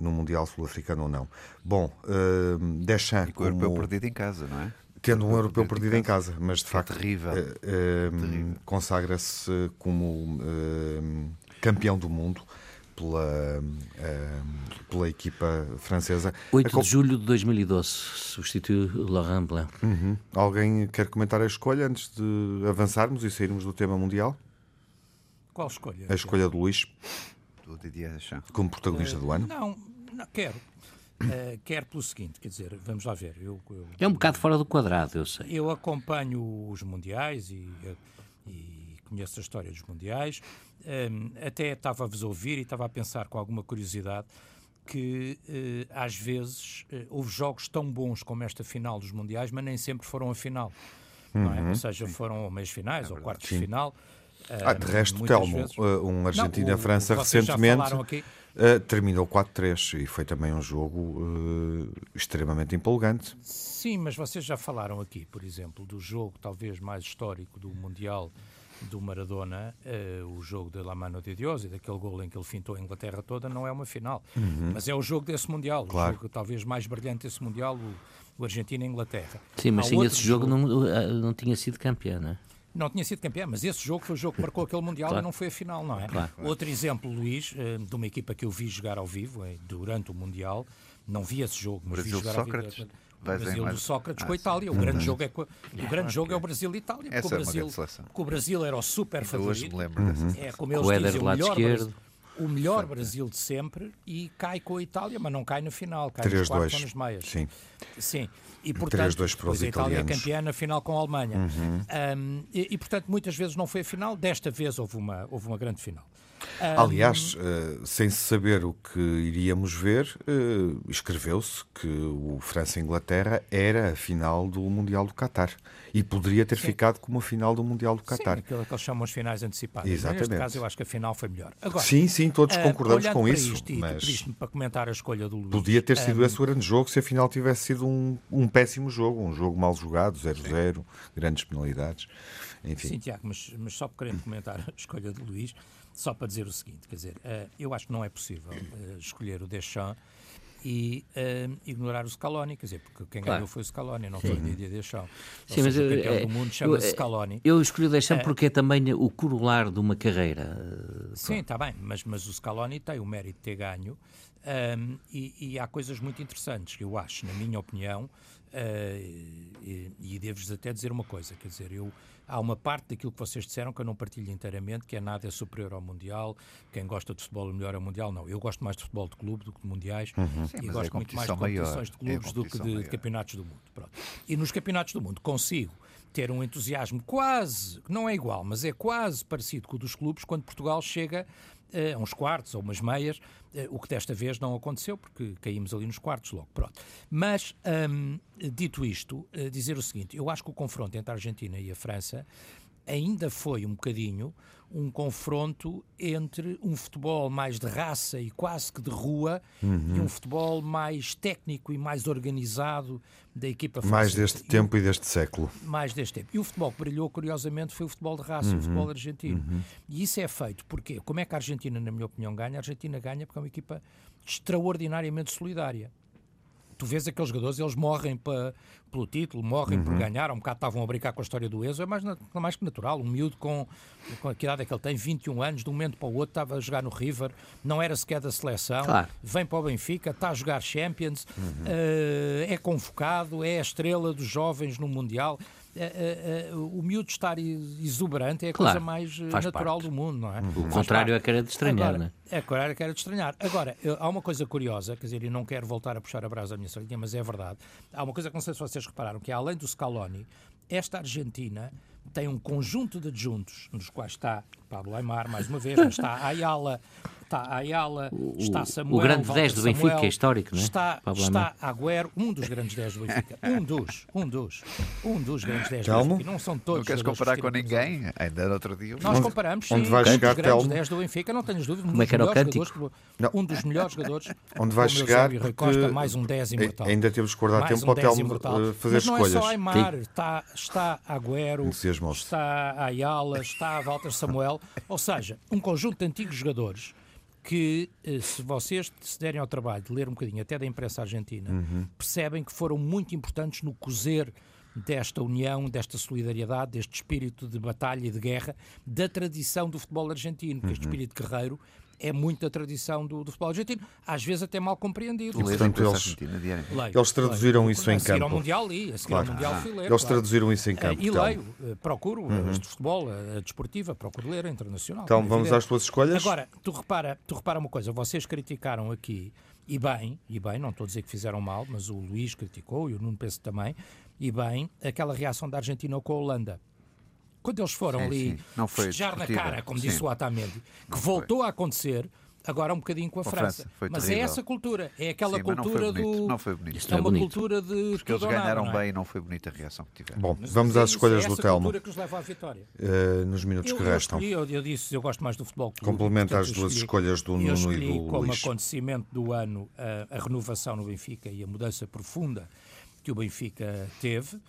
no Mundial Sul-Africano ou não. Bom, uh, Deschamps. E com o como... europeu perdido em casa, não é? Tendo um europeu perdido em casa, mas de é facto terrível. Uh, consagra-se como uh, campeão do mundo pela, pela equipa francesa. 8 de julho de 2012, substituiu Laurent Blanc. Uhum. Alguém quer comentar a escolha antes de avançarmos e sairmos do tema mundial? Qual escolha? A escolha do Luís Do Didier Deschamps. como protagonista do ano? Não, não quero. Uh, quero pelo seguinte, quer dizer, vamos lá ver. Eu, eu, É um bocado fora do quadrado, eu sei. eu acompanho os mundiais e, e conheço a história dos mundiais. Um, até estava a vos ouvir e estava a pensar com alguma curiosidade que uh, às vezes uh, houve jogos tão bons como esta final dos mundiais, mas nem sempre foram a final. Não é? Ou seja, foram ou meias finais ou quartos de final. Ah, de Uh, resto, Telmo, vezes- um Argentina-França vocês já recentemente falaram aqui- uh, terminou 4-3 e foi também um jogo uh, extremamente empolgante. Sim, mas vocês já falaram aqui, por exemplo, do jogo talvez mais histórico do Mundial do Maradona, eh, o jogo de La Mano de Dios e daquele gol em que ele fintou a Inglaterra toda, não é uma final. Mas é o jogo desse Mundial, Claro. o jogo talvez mais brilhante desse Mundial, o, o Argentina-Inglaterra. Sim, mas Há sim, esse jogo não, ah, não tinha sido campeão, não é? Não tinha sido campeão, mas esse jogo foi o jogo que marcou aquele Mundial Claro. e não foi a final, não é? Claro. Outro exemplo, Luís, eh, de uma equipa que eu vi jogar ao vivo eh, durante o Mundial, não vi esse jogo, mas Brasil vi jogar Sócrates? ao vivo. O Brasil do Sócrates Ah, com a. Itália. O grande jogo é, co- o grande jogo é o Brasil-Itália. porque o é Brasil, porque o Brasil era o super Hoje favorito. me lembro dessa. É como eles Com o Éder dizem, o melhor. Brasil, o melhor Brasil de sempre e cai com a Itália, mas não cai na final, cai nos quartos ou 3-2. nas meias. Sim. Sim. E, portanto, 3-2 para os a Itália é italianos. campeã na final com a Alemanha. Um, e, e, portanto, muitas vezes não foi a final, desta vez houve uma, houve uma grande final. Aliás, uh, sem se saber o que iríamos ver, uh, escreveu-se que o França-Inglaterra era a final do Mundial do Qatar e poderia ter ficado como a final do Mundial do Sim, Qatar. aquilo que eles chamam as finais antecipadas. Mas Exatamente. Neste caso, eu acho que a final foi melhor. Agora, Sim, sim, todos ah, concordamos com isso, isto, mas pediste-me para comentar a escolha do Luís. podia ter sido ah, esse o grande jogo se afinal tivesse sido um, um péssimo jogo, um jogo mal jogado, 0-0, grandes penalidades. Enfim, Sim, Tiago, mas, mas só por querendo comentar a escolha de Luís, só para dizer o seguinte, quer dizer, eh, eu acho que não é possível eh, escolher o Deschamps e eh, ignorar o Scaloni, quer dizer, porque quem Claro. ganhou foi o Scaloni, não foi o Didier Deschamps. Sim, mas seja, o eu- campeão é- do mundo chama-se Scaloni. Eu escolhi o Deschamps porque é também o corolar de uma carreira. Sim, está bem, mas, mas o Scaloni tem o mérito de ter ganho ahm, e, e há coisas muito interessantes que eu acho, na minha opinião, ah, e, e devo-vos até dizer uma coisa, quer dizer, eu, há uma parte daquilo que vocês disseram que eu não partilho inteiramente, que é nada é superior ao Mundial, quem gosta de futebol é melhor ao Mundial, não, eu gosto mais de futebol de clube do que de Mundiais Sim, e mas gosto é muito mais de competição maior, competições de é clubes do que de, de campeonatos do mundo. Pronto. E nos campeonatos do mundo consigo ter um entusiasmo quase, não é igual, mas é quase parecido com o dos clubes quando Portugal chega eh, a uns quartos ou umas meias, o que desta vez não aconteceu, porque caímos ali nos quartos logo. Pronto. Mas, hum, dito isto, eh, dizer o seguinte: eu acho que o confronto entre a Argentina e a França ainda foi um bocadinho um confronto entre um futebol mais de raça e quase que de rua Uhum. e um futebol mais técnico e mais organizado da equipa mais francesa. deste E o- tempo e deste século. mais deste tempo. E o futebol que brilhou, curiosamente, foi o futebol de raça, Uhum. o futebol argentino. E isso é feito porque, como é que a Argentina, na minha opinião, ganha? A Argentina ganha porque é uma equipa extraordinariamente solidária. Tu vês aqueles jogadores, eles morrem pa- pelo título, morrem Uhum. por ganhar. Há um bocado estavam a brincar com a história do Enzo, é mais, na- mais que natural. Um miúdo com, com a idade é que ele tem, 21 anos, de um momento para o outro, estava a jogar no River, não era sequer da seleção, Claro. vem para o Benfica, está a jogar Champions, Uhum. eh, é convocado, é a estrela dos jovens no Mundial. Eh, eh, eh, o miúdo estar exuberante é a Claro, coisa mais eh, natural parte. do mundo, não é? O Faz contrário é que era de estranhar, Agora, não é? É claro que era de estranhar. Agora, há uma coisa curiosa, quer dizer, e não quero voltar a puxar a brasa da minha sardinha, mas é verdade. Há uma coisa que não sei se vocês repararam, que é, além do Scaloni, esta Argentina tem um conjunto de adjuntos, nos quais está Pablo Aymar, mais uma vez, mas está Ayala, está Ayala, O- está o Samuel, grande Walter 10 do Benfica, Samuel, é histórico, não é? Está, Pablo está Agüero, um dos grandes 10 do Benfica. Um dos, um dos, um dos grandes 10 do? Benfica. Não são todos Não queres comparar que com ninguém? Ainda no outro dia. nós Onde- comparamos, sim, onde vai um dos chegar, grandes Telmo? 10 do Benfica, não tenhas dúvida. Um Como é dos que era o melhores cântico? Não. Um dos melhores jogadores. Onde vai chegar Rui que Costa, mais um 10 imortal. ainda temos que guardar Mais tempo um para o 10 Telmo imortal. eh, fazer Mas não escolhas. é só Aymar, está, está Agüero, está Ayala, está Walter Samuel, ou seja, um conjunto de antigos jogadores que, eh, se vocês se derem ao trabalho de ler um bocadinho até da imprensa argentina, Uhum. percebem que foram muito importantes no cozer desta união, desta solidariedade, deste espírito de batalha e de guerra, da tradição do futebol argentino, que este espírito guerreiro é muito a tradição do, do futebol argentino, às vezes até mal compreendido. E, portanto, eles, leio, eles traduziram leio. isso em a seguir campo. ao Mundial li, a seguir Claro. ao Mundial fui ler, Eles claro. traduziram isso em campo. Eh, E Telmo. leio, eh, procuro, Uhum. as de futebol, a a desportiva, procuro ler, a internacional. Então é vamos às tuas escolhas. Agora, tu repara, tu repara uma coisa, vocês criticaram aqui, e bem, e bem, não estou a dizer que fizeram mal, mas o Luís criticou e o Nuno penso também, e bem, aquela reação da Argentina com a Holanda. Quando eles foram Sim, ali sim. Não foi festejar na cara, como Sim. disse o Otamendi, que voltou a acontecer, agora um bocadinho com a Com a França. França, foi Mas é terrível. essa cultura, é aquela Sim, não foi cultura do. não foi bonito. Isto É é uma bonito. cultura de. Porque eles nada, ganharam não é? bem e não foi bonita a reação que tiveram. Bom, Mas vamos é às escolhas é do Telmo. cultura que nos leva à vitória. eh, nos minutos Eu, que eu restam. escolhi, eu, eu disse, eu gosto mais do futebol clube. Complementa as duas escolhi- escolhas do Nuno e do como Luís. acontecimento do ano a, a renovação no Benfica e a mudança profunda que o Benfica teve eh,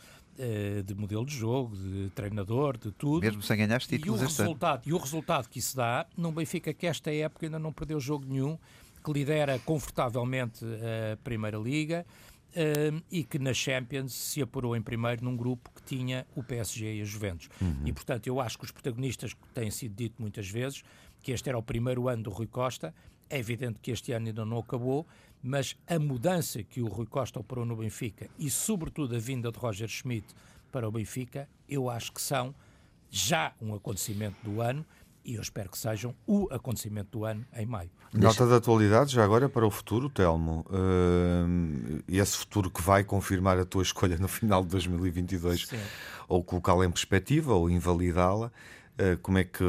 de modelo de jogo, de treinador, de tudo. Mesmo sem ganhar E o, títulos este ano. resultado, e o resultado que isso dá num Benfica que esta época ainda não perdeu jogo nenhum, que lidera confortavelmente a Primeira Liga eh, e que na Champions se apurou em primeiro num grupo que tinha o PSG e a Juventus. E portanto eu acho que os protagonistas, que têm sido dito muitas vezes, que este era o primeiro ano do Rui Costa, é evidente que este ano ainda não acabou, mas a mudança que o Rui Costa operou no Benfica e sobretudo a vinda de Roger Schmidt para o Benfica, eu acho que são já um acontecimento do ano e eu espero que sejam o acontecimento do ano em maio. Nota de atualidade já agora para o futuro, Telmo. Eh, esse futuro que vai confirmar a tua escolha no final de 2022 Sim. ou colocá-la em perspectiva ou invalidá-la. Eh, como é que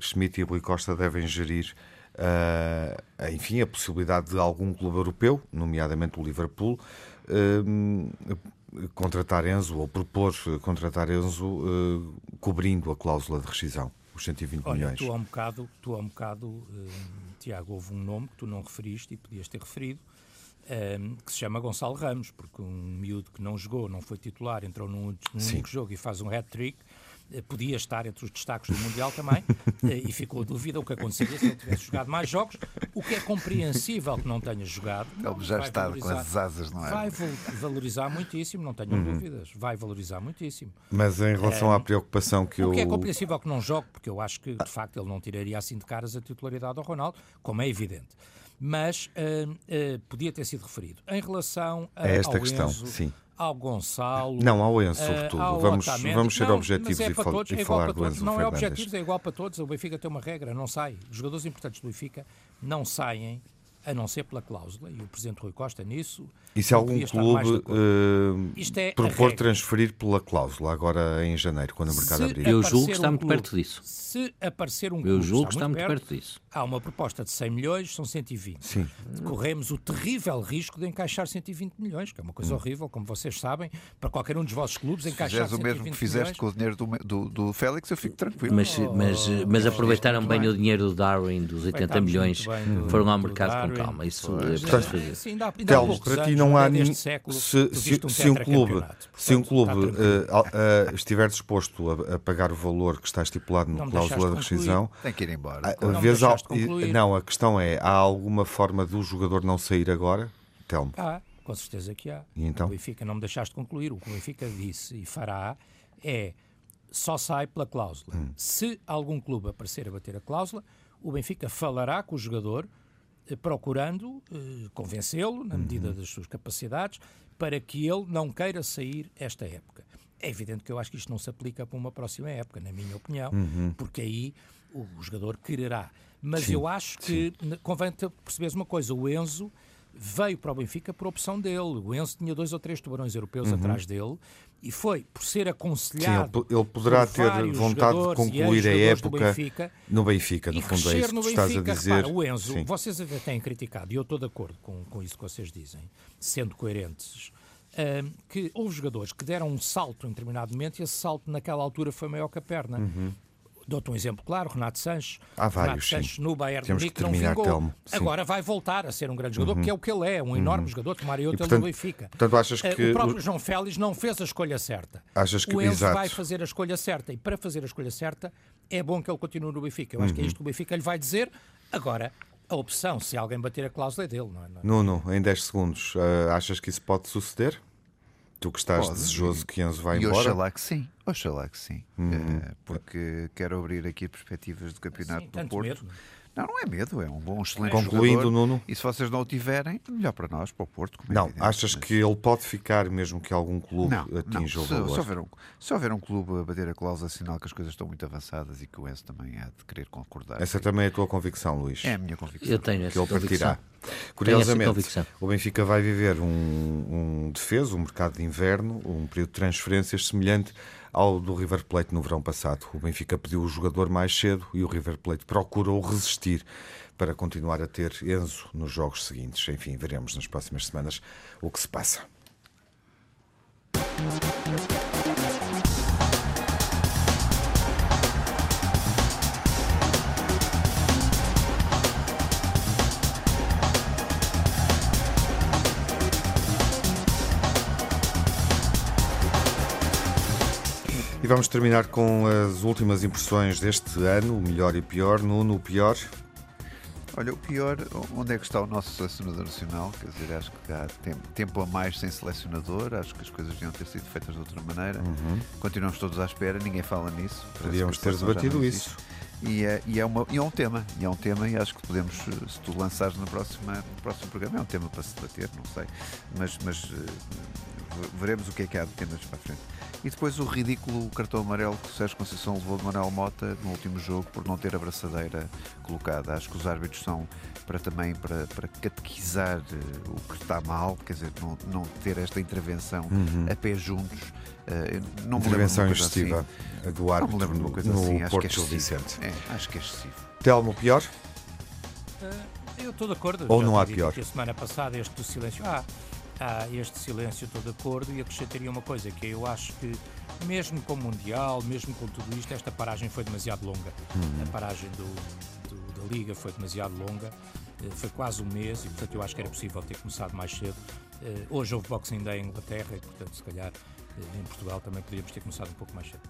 Schmidt e Rui Costa devem gerir eh, enfim, a possibilidade de algum clube europeu, nomeadamente o Liverpool, eh, contratar Enzo ou propor contratar Enzo eh, cobrindo a cláusula de rescisão, os 120 Olha, milhões? tu há um bocado, tu há um bocado Tiago, houve um nome que tu não referiste e podias ter referido, que se chama Gonçalo Ramos, porque um miúdo que não jogou, não foi titular, entrou num, num único jogo e faz um hat-trick, podia estar entre os destaques do Mundial também, eh, e ficou a dúvida o que aconteceria se ele tivesse jogado mais jogos, o que é compreensível que não tenha jogado. Ele já está com as asas, não é? Vai val- valorizar muitíssimo, não tenham dúvidas. Vai valorizar muitíssimo. Mas em relação à preocupação que O eu. que é compreensível que não jogue, porque eu acho que, de facto, ele não tiraria assim de caras a titularidade ao Ronaldo, como é evidente. Mas ah, ah, podia ter sido referido. Em relação a, É esta ao questão, Enzo, sim. Ao Gonçalo... Não, ao Enzo, ah, sobretudo. ao vamos, Otamendi. vamos ser Não, objetivos é e, fal- todos, é falar do. Enzo Não é Fernandes. objetivos, é igual para todos. O Benfica tem uma regra, não sai. Os jogadores importantes do Benfica não saem, a não ser pela cláusula. E o Presidente Rui Costa nisso... E se algum clube eh, Isto é propor transferir pela cláusula agora em janeiro, quando o mercado Se abrir? Eu julgo que está um muito clube- perto disso. Se aparecer um Eu clube, julgo que está muito perto disso. Há uma proposta de 100 milhões, são 120. Sim. Corremos o terrível risco de encaixar 120 milhões, que é uma coisa horrível, como vocês sabem, para qualquer um dos vossos clubes Se encaixar fizeres o 120 mesmo que fizeste milhões. com o dinheiro do, do, do Félix, eu fico tranquilo. Mas, mas, mas aproveitaram bem muito o dinheiro do Darwin, dos 80 Aproveitámos milhões, bem do- foram ao do mercado Darwin. calma. Isso é Mas, preciso fazer. sim, ainda Telmo, para ti não há é nenhum. século, Se, se, um se um clube, se um clube al- eh, estiver disposto a, a pagar o valor que está estipulado Não na me cláusula de rescisão, Tem que ir embora. ah, Não deixaste concluir. não, a questão é: há alguma forma do jogador não sair agora? Telmo. Há, com certeza que há. E então? O Benfica não me deixaste concluir. O que o Benfica disse e fará é só sai pela cláusula. Hum. Se algum clube aparecer a bater a cláusula, o Benfica falará com o jogador, procurando eh, convencê-lo, na Uhum. medida das suas capacidades, para que ele não queira sair esta época. É evidente que eu acho que isto não se aplica para uma próxima época, na minha opinião, Uhum. porque aí o jogador quererá. Mas eu acho que ne- convém perceberes uma coisa: o Enzo veio para o Benfica por opção dele. O Enzo tinha dois ou três tubarões europeus atrás dele e foi por ser Uhum. Sim, ele, aconselhado. po- ele poderá ter vontade de concluir a época Benfica no Benfica, no fundo é isso que tu estás a Benfica. dizer. Repara, o Enzo, Sim. vocês até têm criticado, e eu estou de acordo com, com isso que vocês dizem, sendo coerentes, que houve jogadores que deram um salto em determinado momento e esse salto naquela altura foi maior que a perna. Dou-te um exemplo claro, Renato Sanches. Uhum. Há vários, Renato Sanches no Bayern de Temos Munique que não vingou. Telmo. Uhum. Agora vai voltar a ser um grande jogador, porque é o que ele é, um enorme jogador, tomaria outro portanto- no Benfica. portanto, achas Eh, que O próprio João Félix não fez a escolha certa. Achas que- o Enzo exato. vai fazer a escolha certa e para fazer a escolha certa é bom que ele continue no Benfica. Eu acho Uhum. que é isto que o Benfica lhe vai dizer. Agora, a opção, se alguém bater a cláusula, é dele, não é? Não é? Nuno, em 10 segundos, ah, achas que isso pode suceder? Tu que estás Pode. desejoso que Enzo vá E embora? oxalá que sim, oxalá que sim. Eh, porque quero abrir aqui perspectivas do campeonato Sim, do tanto Porto. medo. Não, não é medo, é um bom, excelente Concluindo, jogador. Nuno. E se vocês não o tiverem, melhor para nós, para o Porto. como é Não, evidente. achas Mas- que ele pode ficar mesmo que algum clube não, não. atinja o Se, valor? se, houver um, se houver um clube a bater a cláusula, sinal que as coisas estão muito avançadas e que o Enzo também há de querer concordar. Essa também é a tua convicção, Luís? É a minha convicção. Eu tenho que essa ele partirá. convicção. Curiosamente, convicção. o Benfica vai viver um, um defeso, um mercado de inverno, um período de transferências semelhante ao do River Plate no verão passado. O Benfica pediu o jogador mais cedo e o River Plate procurou resistir para continuar a ter Enzo nos jogos seguintes. Enfim, veremos nas próximas semanas o que se passa. Vamos terminar com as últimas impressões deste ano, o melhor e pior. Nuno, o pior. Olha, o pior, onde é que está o nosso selecionador nacional? Quer dizer, acho que há tempo, a mais sem selecionador, acho que as coisas deviam ter sido feitas de outra maneira. Continuamos todos à espera, ninguém fala nisso. Podíamos ter debatido isso. E é, e, é uma, e é um tema, e é um tema, e acho que podemos, se tu lançares no, próxima, no próximo programa, é um tema para se debater, não sei, mas, mas eh, veremos o que é que há de temas para a frente. E depois o ridículo cartão amarelo que o Sérgio Conceição levou de Manuel Mota no último jogo por não ter a braçadeira colocada. Acho que os árbitros são para também para, para catequizar eh, o que está mal, quer dizer, não, não ter esta intervenção a pé juntos. Eh, eu não me lembro de uma Intervenção coisa excessiva assim. do Não me árbitro lembro de uma no, coisa no assim, acho Porto que é. Vicente. É, acho que é excessivo. Telmo, pior? Eh, Eu estou de acordo. Ou Já não há pior? A semana passada, este do silêncio. Ah, há este silêncio, estou de acordo. E acrescentaria uma coisa: que eu acho que, mesmo com o Mundial, mesmo com tudo isto, esta paragem foi demasiado longa. Uhum. A paragem do, do- da Liga foi demasiado longa. eh, Foi quase um mês e, portanto, eu acho que era possível ter começado mais cedo. Eh, Hoje houve Boxing Day em Inglaterra e, portanto, se calhar eh, em Portugal também podíamos ter começado um pouco mais cedo.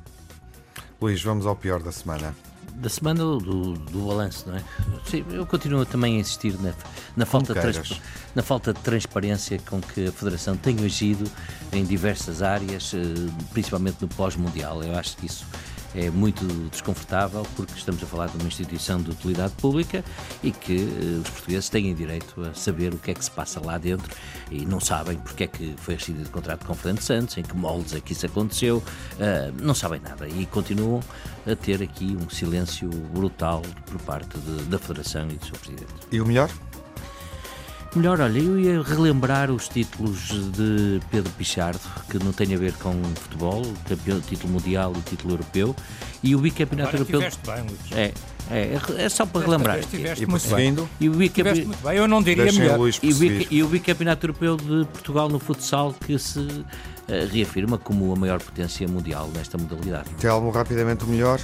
Luís, vamos ao pior da semana. Da semana do, do, balanço, não é? Sim, eu continuo também a insistir na, na, falta na falta de transparência com que a Federação tem agido em diversas áreas, eh, principalmente no pós-mundial. Eu acho que isso é muito desconfortável porque estamos a falar de uma instituição de utilidade pública e que eh, os portugueses têm direito a saber o que é que se passa lá dentro e não sabem porque é que foi rescindido o contrato com Fernando Santos, em que moldes é que isso aconteceu, eh, não sabem nada e continuam a ter aqui um silêncio brutal por parte de- da Federação e do seu Presidente. E o melhor? Melhor, olha, eu ia relembrar os títulos de Pedro Pichardo, que não tem a ver com futebol, campeão, título mundial e título europeu, e o bicampeonato Agora europeu. estiveste bem, Luís. É, é, é só para Desta relembrar. estiveste E muito bem. E o, Estiveste bicampe... muito bem. Eu não diria deixem melhor. Luís e, o bica- e o bicampeonato europeu de Portugal no futsal, que se eh, reafirma como a maior potência mundial nesta modalidade. Telmo, rapidamente o melhor.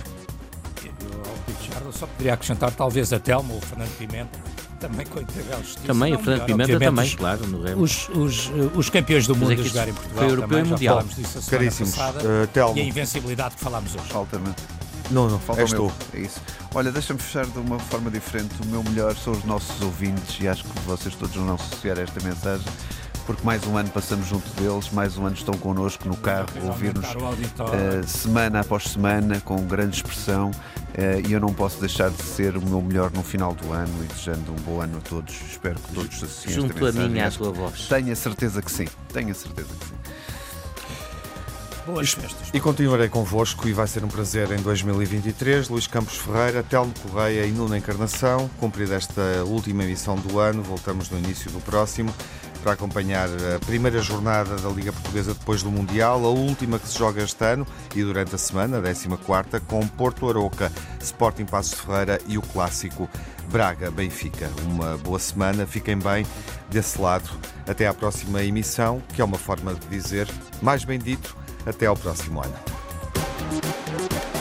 Eu, ao Pichardo, só poderia acrescentar talvez a Telmo ou o Fernando Pimenta, também com integral justiça. Também, o Fernando melhor, Pimenta obviamente, também, os- claro, no remo. Os, os, eh, os campeões do Mas mundo é a jogar em Portugal foi europeu também, e mundial. falámos disso a semana Caríssimos. passada. Uh, Telmo. E a invencibilidade que falámos hoje. Falta-me. Não, não, Falta és o meu. tu. É isso. Olha, deixa-me fechar de uma forma diferente. O meu melhor são os nossos ouvintes e acho que vocês todos vão associar esta mensagem. Porque mais um ano passamos junto deles, mais um ano estão connosco no carro, ouvir-nos eh, semana após semana, com grande expressão. eh, e eu não posso deixar de ser o meu melhor no final do ano e desejando um bom ano a todos. Espero que todos se associem Junto a mim e à tua voz. Tenho a certeza que sim. Tenho a certeza que sim. Boas festas. E continuarei convosco e vai ser um prazer em 2023. Luís Campos Ferreira, Telmo Correia e Nuno Encarnação. Cumprida esta última emissão do ano, voltamos no início do próximo para acompanhar a primeira jornada da Liga Portuguesa depois do Mundial, a última que se joga este ano e durante a semana, a 14 com Porto Aroca, Sporting Passos Ferreira e o clássico Braga-Benfica. Uma boa semana, fiquem bem desse lado. Até à próxima emissão, que é uma forma de dizer, mais bem dito, até ao próximo ano.